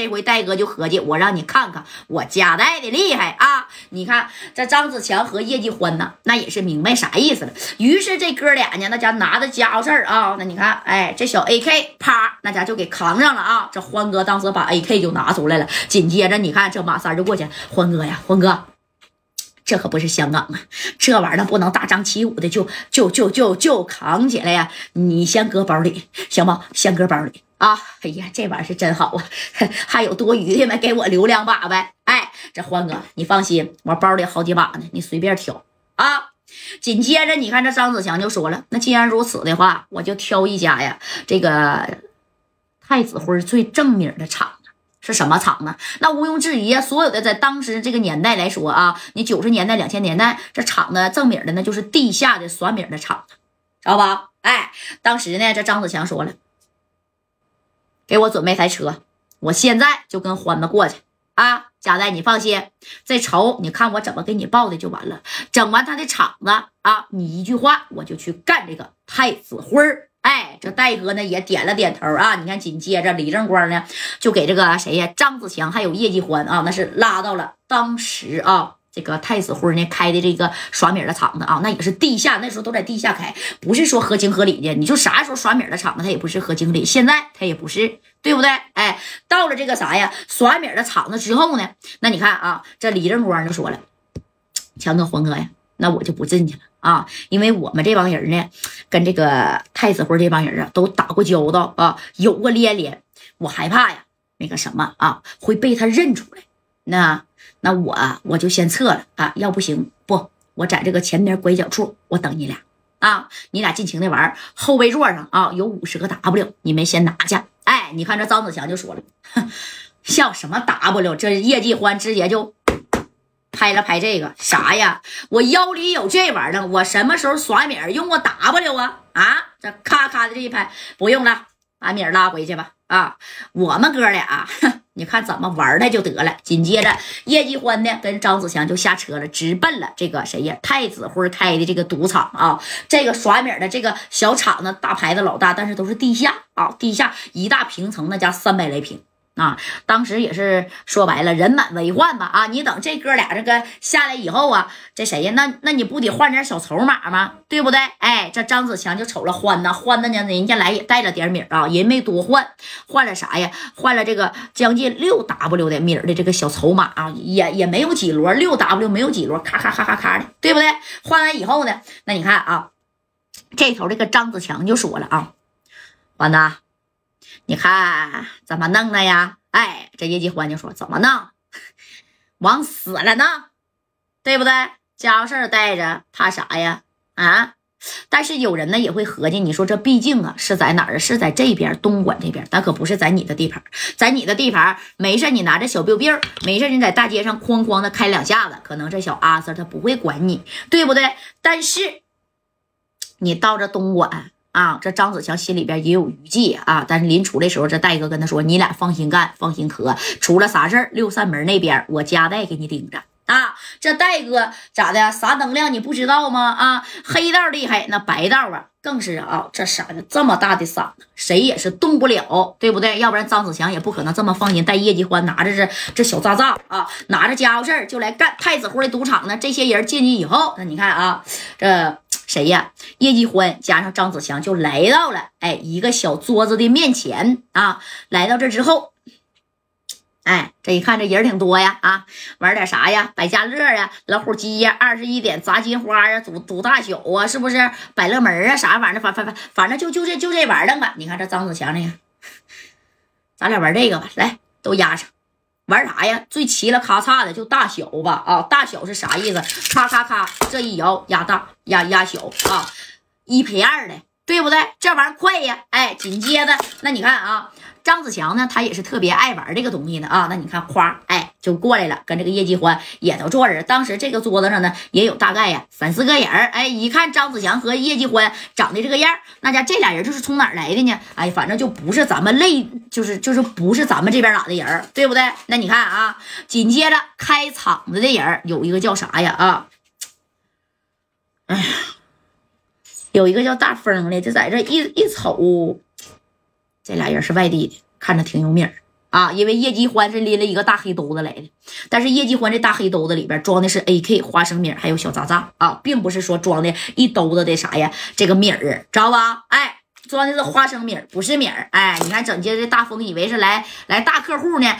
这回戴哥就合计，我让你看看我家代的厉害啊！你看这张子强和叶继欢呢，那也是明白啥意思了。于是这哥俩呢，那家拿着家伙事儿啊，那你看，哎，这小 AK 啪，那家就给扛上了啊！这欢哥当时把 AK 就拿出来了，紧接着你看这马三就过去，欢哥呀，欢哥。这可不是香港啊！这玩意儿不能大张旗鼓的就就就就就扛起来呀！你先搁包里行不？先搁包里啊！哎呀，这玩意儿是真好啊！还有多余的没？给我留两把呗！哎，这欢哥，你放心，我包里好几把呢，你随便挑啊！紧接着，你看这张子强就说了：“那既然如此的话，我就挑一家呀，这个太子辉最正名的厂子。”是什么厂呢？那毋庸置疑啊，所有的在当时这个年代来说啊，你九十年代、两千年代这厂子正名的那就是地下的耍米的厂子，知道吧？哎，当时呢，这张子强说了，给我准备台车，我现在就跟欢子过去啊。贾代，你放心，这仇你看我怎么给你报的就完了。整完他的场子啊，你一句话我就去干这个太子辉儿。哎，这戴哥呢也点了点头啊！你看，紧接着李正光呢就给这个谁呀，张子强还有叶继欢啊，那是拉到了当时啊这个太子辉呢开的这个耍米的厂子啊，那也是地下，那时候都在地下开，不是说合情合理的。你说啥时候耍米的厂子，他也不是合情理，现在他也不是，对不对？哎，到了这个啥呀，耍米的厂子之后呢，那你看啊，这李正光就说了，强哥、黄哥呀。那我就不进去了啊，因为我们这帮人呢，跟这个太子辉这帮人啊都打过交道啊，有过连连，我害怕呀，那个什么啊，会被他认出来。那那我我就先撤了啊，要不行不，我在这个前边拐角处，我等你俩啊，你俩尽情的玩，后背座上啊有五十个 W，你们先拿去。哎，你看这张子强就说了，笑什么 W？这叶继欢直接就。拍了拍这个啥呀？我腰里有这玩意儿，我什么时候耍米儿用过 W 啊？啊，这咔咔的这一拍，不用了，把米儿拉回去吧。啊，我们哥俩，你看怎么玩他就得了。紧接着，叶继欢呢跟张子强就下车了，直奔了这个谁呀？太子辉开的这个赌场啊，这个耍米的这个小厂子，大牌子老大，但是都是地下啊，地下一大平层，那家三百来平。啊，当时也是说白了，人满为患吧。啊，你等这哥俩这个下来以后啊，这谁呀？那那你不得换点小筹码吗？对不对？哎，这张子强就瞅了欢呐，欢呢呢，人家来也带了点米啊，人没多换，换了啥呀？换了这个将近六 W 的米的这个小筹码啊，也也没有几摞，六 W 没有几摞，咔咔咔咔咔的，对不对？换完以后呢，那你看啊，这头这个张子强就说了啊，欢子。你看怎么弄的呀？哎，这叶继欢就说怎么弄，往死了弄，对不对？家伙事儿带着，怕啥呀？啊！但是有人呢也会合计，你说这毕竟啊是在哪儿？是在这边东莞这边，但可不是在你的地盘，在你的地盘没事，你拿着小 biu biu，没事你在大街上哐哐的开两下子，可能这小阿 Sir 他不会管你，对不对？但是你到这东莞。啊，这张子强心里边也有余悸啊，但是临出的时候，这戴哥跟他说：“你俩放心干，放心磕，出了啥事儿，六扇门那边我家代给你顶着啊。”这戴哥咋的？啥能量你不知道吗？啊，黑道厉害，那白道啊更是啊，这嗓子这么大的嗓子，谁也是动不了，对不对？要不然张子强也不可能这么放心带叶继欢拿着这这小炸炸啊，拿着家伙事儿就来干太子湖的赌场呢。这些人进去以后，那你看啊，这。谁呀？叶继欢加上张子强就来到了哎一个小桌子的面前啊。来到这之后，哎，这一看这人挺多呀啊，玩点啥呀？百家乐呀，老虎机呀，二十一点砸金花啊，赌赌大小啊，是不是？百乐门啊，啥玩意儿？反反反反正就就这就这玩意儿吧。你看这张子强这个，咱俩玩这个吧，来都压上。玩啥呀？最齐了咔嚓的就大小吧啊！大小是啥意思？咔咔咔，这一摇压大压压小啊，一赔二的，对不对？这玩意儿快呀！哎，紧接着那你看啊。张子强呢，他也是特别爱玩这个东西的啊。那你看，夸，哎，就过来了，跟这个叶继欢也都坐着。当时这个桌子上呢，也有大概呀三四个人儿。哎，一看张子强和叶继欢长得这个样那家这俩人就是从哪儿来的呢？哎，反正就不是咱们类，就是就是不是咱们这边哪的人对不对？那你看啊，紧接着开场子的人有一个叫啥呀？啊，哎呀，有一个叫大风的，就在这一一瞅。这俩人是外地的，看着挺有名儿啊，因为叶继欢是拎了一个大黑兜子来的，但是叶继欢这大黑兜子里边装的是 AK 花生米还有小渣渣啊，并不是说装的一兜子的啥呀这个米儿，知道吧？哎，装的是花生米，不是米儿。哎，你看整街这大风以为是来来大客户呢。